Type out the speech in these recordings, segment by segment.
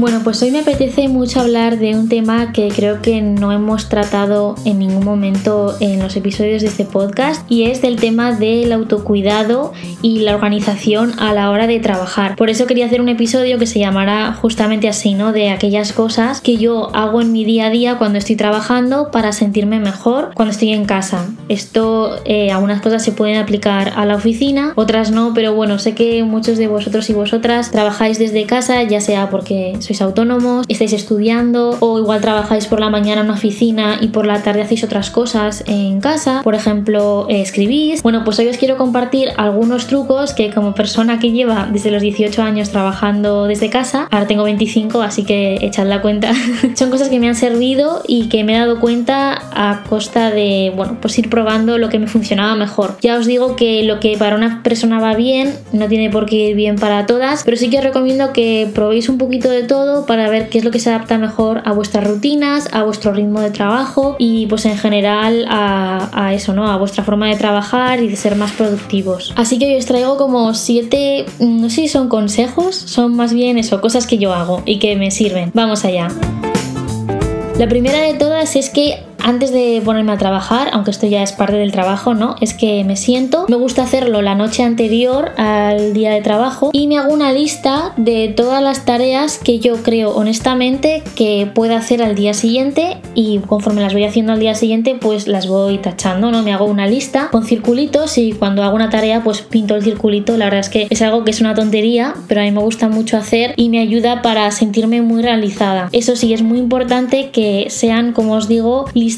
Bueno, pues hoy me apetece mucho hablar de un tema que creo que no hemos tratado en ningún momento en los episodios de este podcast y es del tema del autocuidado y la organización a la hora de trabajar. Por eso quería hacer un episodio que se llamará justamente así, ¿no? De aquellas cosas que yo hago en mi día a día cuando estoy trabajando para sentirme mejor cuando estoy en casa. Esto, eh, algunas cosas se pueden aplicar a la oficina, otras no, pero bueno, sé que muchos de vosotros y vosotras trabajáis desde casa, ya sea porque sois autónomos, estáis estudiando o igual trabajáis por la mañana en una oficina y por la tarde hacéis otras cosas en casa, por ejemplo, eh, escribís. Bueno, pues hoy os quiero compartir algunos trucos que como persona que lleva desde los 18 años trabajando desde casa, ahora tengo 25, así que echad la cuenta, son cosas que me han servido y que me he dado cuenta a costa de, bueno, pues ir probando lo que me funcionaba mejor. Ya os digo que lo que para una persona va bien no tiene por qué ir bien para todas, pero sí que os recomiendo que probéis un poquito de todo para ver qué es lo que se adapta mejor a vuestras rutinas, a vuestro ritmo de trabajo y pues en general a, eso, ¿no? A vuestra forma de trabajar y de ser más productivos. Así que hoy os traigo como siete, no sé si son consejos, son más bien eso, cosas que yo hago y que me sirven. Vamos allá. La primera de todas es que antes de ponerme a trabajar, aunque esto ya es parte del trabajo, ¿no? Es que me siento, me gusta hacerlo la noche anterior al día de trabajo y me hago una lista de todas las tareas que yo creo honestamente que pueda hacer al día siguiente y conforme las voy haciendo al día siguiente pues las voy tachando, ¿no? Me hago una lista con circulitos y cuando hago una tarea pues pinto el circulito, la verdad es que es algo que es una tontería, pero a mí me gusta mucho hacer y me ayuda para sentirme muy realizada. Eso sí, es muy importante que sean, como os digo, listas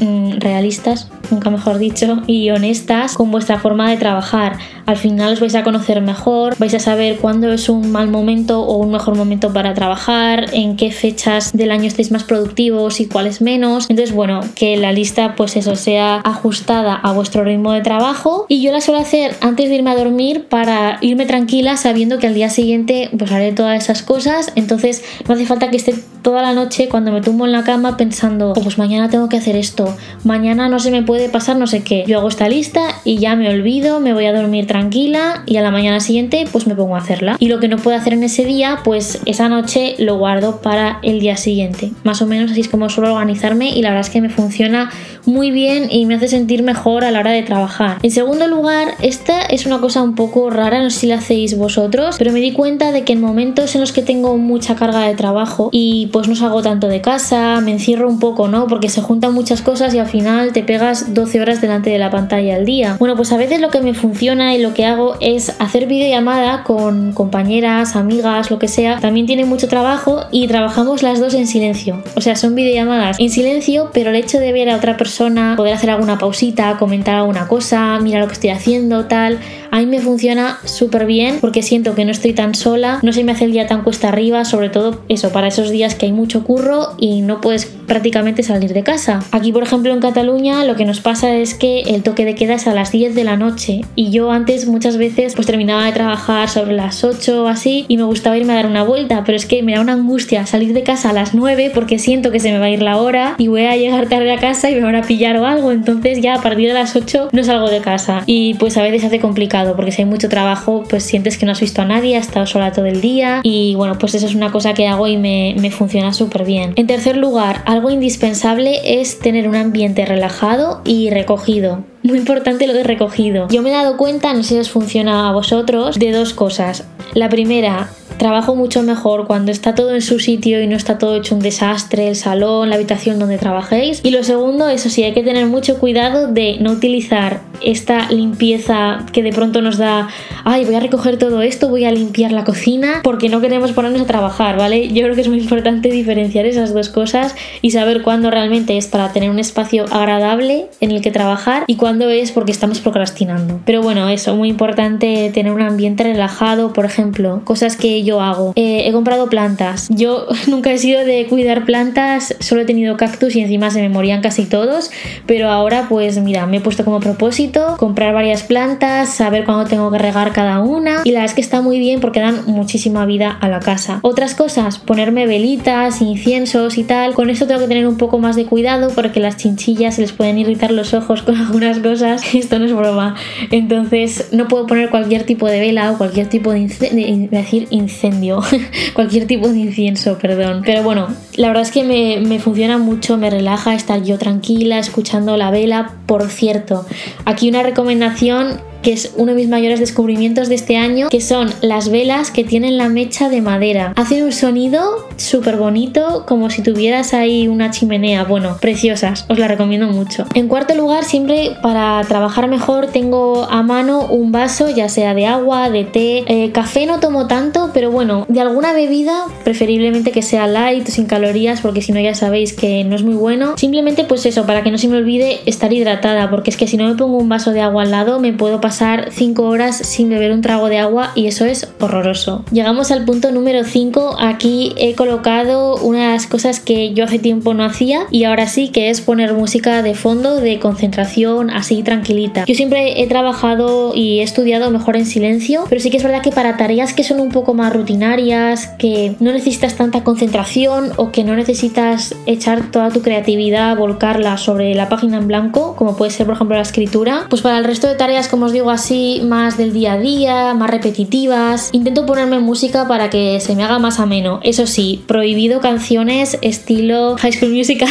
mm, realistas, nunca mejor dicho, y honestas con vuestra forma de trabajar. Al final os vais a conocer mejor, vais a saber cuándo es un mal momento o un mejor momento para trabajar, en qué fechas del año estáis más productivos y cuáles menos. Entonces, bueno, que la lista pues eso sea ajustada a vuestro ritmo de trabajo y yo la suelo hacer antes de irme a dormir para irme tranquila sabiendo que al día siguiente pues haré todas esas cosas. Entonces, no hace falta que esté toda la noche cuando me tumbo en la cama pensando, oh, pues mañana tengo que hacer esto, mañana no se me puede pasar no sé qué. Yo hago esta lista y ya me olvido, me voy a dormir tranquila y a la mañana siguiente pues me pongo a hacerla. Y lo que no puedo hacer en ese día, pues esa noche lo guardo para el día siguiente. Más o menos así es como suelo organizarme y la verdad es que me funciona muy bien y me hace sentir mejor a la hora de trabajar. En segundo lugar, esta es una cosa un poco rara, no sé si la hacéis vosotros, pero me di cuenta de que en momentos en los que tengo mucha carga de trabajo y pues no salgo tanto de casa, me encierro un poco, ¿no? Porque se juntan muchas cosas y al final te pegas 12 horas delante de la pantalla al día. Bueno, pues a veces lo que me funciona y lo que hago es hacer videollamada con compañeras, amigas, lo que sea. También tiene mucho trabajo y trabajamos las dos en silencio. O sea, son videollamadas en silencio, pero el hecho de ver a otra persona, poder hacer alguna pausita, comentar alguna cosa, mira lo que estoy haciendo, tal, a mí me funciona súper bien porque siento que no estoy tan sola, no se me hace el día tan cuesta arriba, sobre todo eso, para esos días que hay mucho curro y no puedes prácticamente salir de casa. Aquí, por ejemplo, en Cataluña lo que nos pasa es que el toque de queda es a las 10 de la noche. Y yo antes muchas veces pues terminaba de trabajar sobre las 8 o así y me gustaba irme a dar una vuelta, pero es que me da una angustia salir de casa a las 9 porque siento que se me va a ir la hora y voy a llegar tarde a casa y me van a pillar o algo, entonces ya a partir de las 8 no salgo de casa. Y pues a veces hace complicado porque si hay mucho trabajo, pues sientes que no has visto a nadie, has estado sola todo el día. Y bueno, pues eso es una cosa que hago y me, me funciona súper bien. En tercer lugar, algo indispensable es tener un ambiente relajado y recogido. Muy importante lo de recogido. Yo me he dado cuenta, no sé si os funciona a vosotros, de dos cosas. La primera, trabajo mucho mejor cuando está todo en su sitio y no está todo hecho un desastre, el salón, la habitación donde trabajéis. Y lo segundo, eso sí, hay que tener mucho cuidado de no utilizar esta limpieza que de pronto nos da, ay, voy a recoger todo esto, voy a limpiar la cocina, porque no queremos ponernos a trabajar, ¿vale? Yo creo que es muy importante diferenciar esas dos cosas y saber cuándo realmente es para tener un espacio agradable en el que trabajar y cuándo es porque estamos procrastinando. Pero bueno, eso, muy importante tener un ambiente relajado, por ejemplo, cosas que yo hago. Eh, he comprado plantas. Yo nunca he sido de cuidar plantas, solo he tenido cactus y encima se me morían casi todos, pero ahora pues mira, me he puesto como propósito comprar varias plantas, saber cuándo tengo que regar cada una y la verdad es que está muy bien porque dan muchísima vida a la casa. Otras cosas, ponerme velitas, inciensos y tal. Con esto tengo que tener un poco más de cuidado porque las chinchillas se les pueden irritar los ojos con algunas cosas. Esto no es broma. Entonces no puedo poner cualquier tipo de vela o cualquier tipo de, decir incendio, cualquier tipo de incienso, perdón. Pero bueno, la verdad es que me, me funciona mucho, me relaja estar yo tranquila escuchando la vela. Por cierto, aquí una recomendación que es uno de mis mayores descubrimientos de este año, que son las velas que tienen la mecha de madera. Hacen un sonido súper bonito, como si tuvieras ahí una chimenea. Bueno, preciosas, os la recomiendo mucho. En cuarto lugar, siempre para trabajar mejor tengo a mano un vaso, ya sea de agua, de té. Eh, café no tomo tanto, pero bueno, de alguna bebida, preferiblemente que sea light, sin calorías, porque si no ya sabéis que no es muy bueno. Simplemente pues eso, para que no se me olvide estar hidratada, porque es que si no me pongo un vaso de agua al lado, me puedo pasar pasar 5 horas sin beber un trago de agua y eso es horroroso. Llegamos al punto número 5. Aquí he colocado una de las cosas que yo hace tiempo no hacía y ahora sí que es poner música de fondo de concentración así tranquilita. Yo siempre he trabajado y he estudiado mejor en silencio, pero sí que es verdad que para tareas que son un poco más rutinarias, que no necesitas tanta concentración o que no necesitas echar toda tu creatividad, volcarla sobre la página en blanco, como puede ser por ejemplo la escritura, pues para el resto de tareas como os digo así más del día a día, más repetitivas. Intento ponerme música para que se me haga más ameno. Eso sí, prohibido canciones estilo High School Musical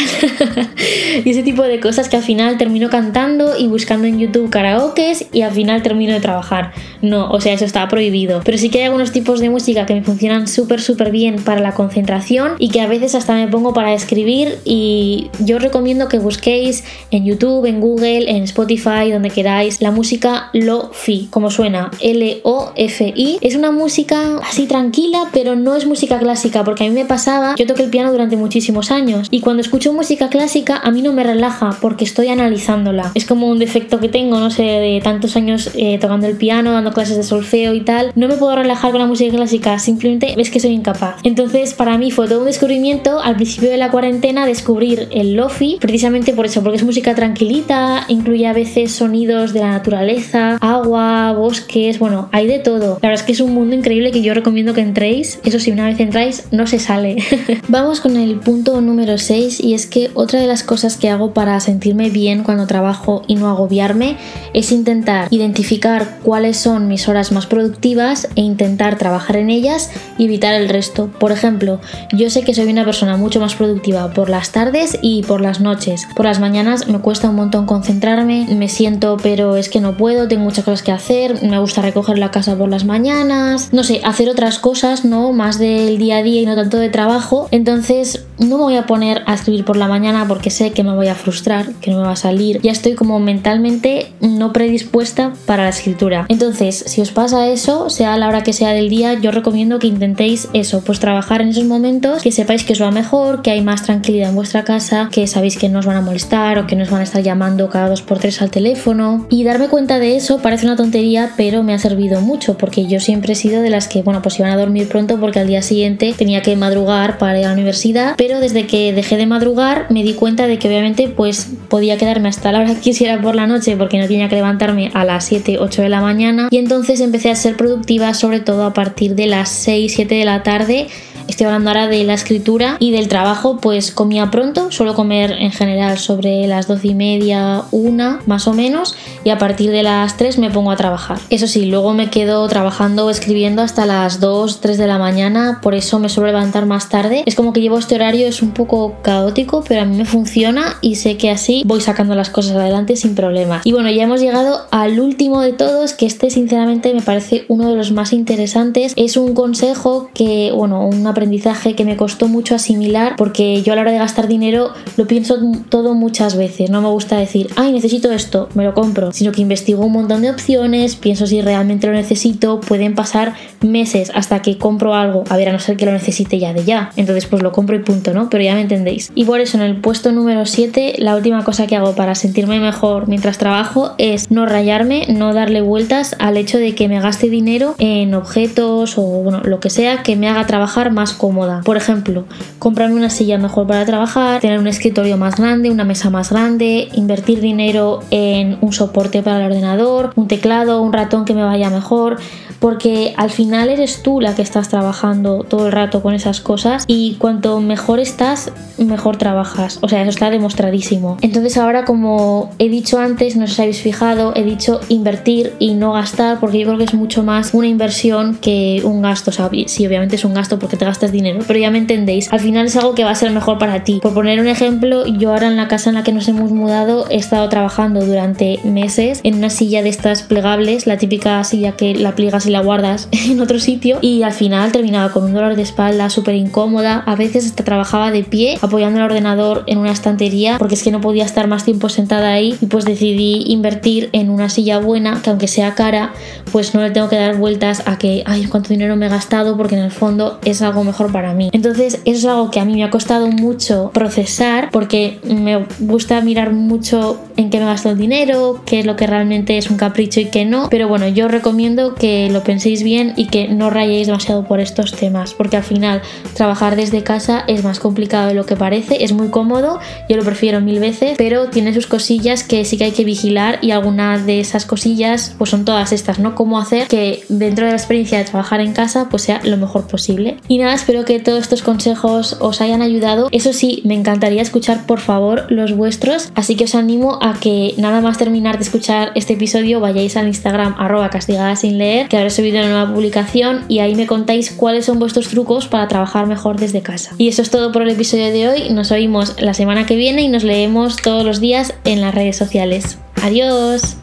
y ese tipo de cosas que al final termino cantando y buscando en YouTube karaokes y al final termino de trabajar. No, o sea, eso está prohibido. Pero sí que hay algunos tipos de música que me funcionan súper, súper bien para la concentración y que a veces hasta me pongo para escribir y yo recomiendo que busquéis en YouTube, en Google, en Spotify, donde queráis, la música Lo-Fi, como suena, L-O-F-I. Es una música así tranquila, pero no es música clásica, porque a mí me pasaba, yo toqué el piano durante muchísimos años y cuando escucho música clásica a mí no me relaja porque estoy analizándola. Es como un defecto que tengo, no sé, de tantos años eh, tocando el piano, dando clases de solfeo y tal. No me puedo relajar con la música clásica, simplemente es que soy incapaz. Entonces, para mí fue todo un descubrimiento al principio de la cuarentena descubrir el lofi, precisamente por eso, porque es música tranquilita, incluye a veces sonidos de la naturaleza, agua, bosques, bueno, hay de todo. La verdad es que es un mundo increíble que yo recomiendo que entréis. Eso sí, una vez entráis, no se sale. Vamos con el punto número 6 y es que otra de las cosas que hago para sentirme bien cuando trabajo y no agobiarme es intentar identificar cuáles son mis horas más productivas e intentar trabajar en ellas y evitar el resto. Por ejemplo, yo sé que soy una persona mucho más productiva por las tardes y por las noches. Por las mañanas me cuesta un montón concentrarme, me siento pero es que no puedo, tengo muchas cosas que hacer, me gusta recoger la casa por las mañanas, no sé, hacer otras cosas, ¿no? Más del día a día y no tanto de trabajo. Entonces no me voy a poner a escribir por la mañana porque sé que me voy a frustrar, que no me va a salir. Ya estoy como mentalmente no predispuesta para la escritura. Entonces, si os pasa eso, sea a la hora que sea del día, yo recomiendo que intentéis eso, pues trabajar en esos momentos, que sepáis que os va mejor, que hay más tranquilidad en vuestra casa, que sabéis que no os van a molestar o que no os van a estar llamando cada dos por tres al teléfono. Y darme cuenta de eso parece una tontería, pero me ha servido mucho porque yo siempre he sido de las que, bueno, pues iban a dormir pronto porque al día siguiente tenía que madrugar para ir a la universidad, desde que dejé de madrugar me di cuenta de que obviamente pues podía quedarme hasta la hora que quisiera por la noche porque no tenía que levantarme a las 7, 8 de la mañana. Y entonces empecé a ser productiva sobre todo a partir de las 6, 7 de la tarde Estoy hablando ahora de la escritura y del trabajo, pues comía pronto, suelo comer en general sobre las doce y media, una más o menos, y a partir de las 3 me pongo a trabajar. Eso sí, luego me quedo trabajando o escribiendo hasta las 2, 3 de la mañana, por eso me suelo levantar más tarde. Es como que llevo este horario, es un poco caótico, pero a mí me funciona y sé que así voy sacando las cosas adelante sin problema. Y bueno, ya hemos llegado al último de todos, que este sinceramente me parece uno de los más interesantes. Es un consejo que, bueno, una aprendizaje que me costó mucho asimilar porque yo a la hora de gastar dinero lo pienso todo muchas veces. No me gusta decir, ay, necesito esto, me lo compro, sino que investigo un montón de opciones, pienso si realmente lo necesito, pueden pasar meses hasta que compro algo, a ver, a no ser que lo necesite ya de ya. Entonces pues lo compro y punto, ¿no? Pero ya me entendéis. Y por eso en el puesto número 7, la última cosa que hago para sentirme mejor mientras trabajo es no rayarme, no darle vueltas al hecho de que me gaste dinero en objetos o bueno, lo que sea que me haga trabajar más cómoda. Por ejemplo, comprarme una silla mejor para trabajar, tener un escritorio más grande, una mesa más grande, invertir dinero en un soporte para el ordenador, un teclado, un ratón que me vaya mejor porque al final eres tú la que estás trabajando todo el rato con esas cosas y cuanto mejor estás, mejor trabajas. O sea, eso está demostradísimo. Entonces ahora como he dicho antes, no sé si habéis fijado, he dicho invertir y no gastar porque yo creo que es mucho más una inversión que un gasto. O sí, obviamente es un gasto porque te gastas dinero, pero ya me entendéis. Al final es algo que va a ser mejor para ti. Por poner un ejemplo, yo ahora en la casa en la que nos hemos mudado he estado trabajando durante meses en una silla de estas plegables, la típica silla que la pliegas la guardas en otro sitio y al final terminaba con un dolor de espalda súper incómoda. A veces hasta trabajaba de pie apoyando el ordenador en una estantería porque es que no podía estar más tiempo sentada ahí y pues decidí invertir en una silla buena que aunque sea cara pues no le tengo que dar vueltas a que ay cuánto dinero me he gastado porque en el fondo es algo mejor para mí. Entonces eso es algo que a mí me ha costado mucho procesar porque me gusta mirar mucho en qué me gasto el dinero, qué es lo que realmente es un capricho y qué no. Pero bueno, yo recomiendo que lo penséis bien y que no rayéis demasiado por estos temas, porque al final trabajar desde casa es más complicado de lo que parece, es muy cómodo, yo lo prefiero mil veces, pero tiene sus cosillas que sí que hay que vigilar y algunas de esas cosillas pues son todas estas, ¿no? Cómo hacer que dentro de la experiencia de trabajar en casa pues sea lo mejor posible. Y nada, espero que todos estos consejos os hayan ayudado. Eso sí, me encantaría escuchar por favor los vuestros, así que os animo a que nada más terminar de escuchar este episodio vayáis al Instagram arroba castigada sin leer, que ahora subido una nueva publicación y ahí me contáis cuáles son vuestros trucos para trabajar mejor desde casa. Y eso es todo por el episodio de hoy, nos oímos la semana que viene y nos leemos todos los días en las redes sociales. Adiós.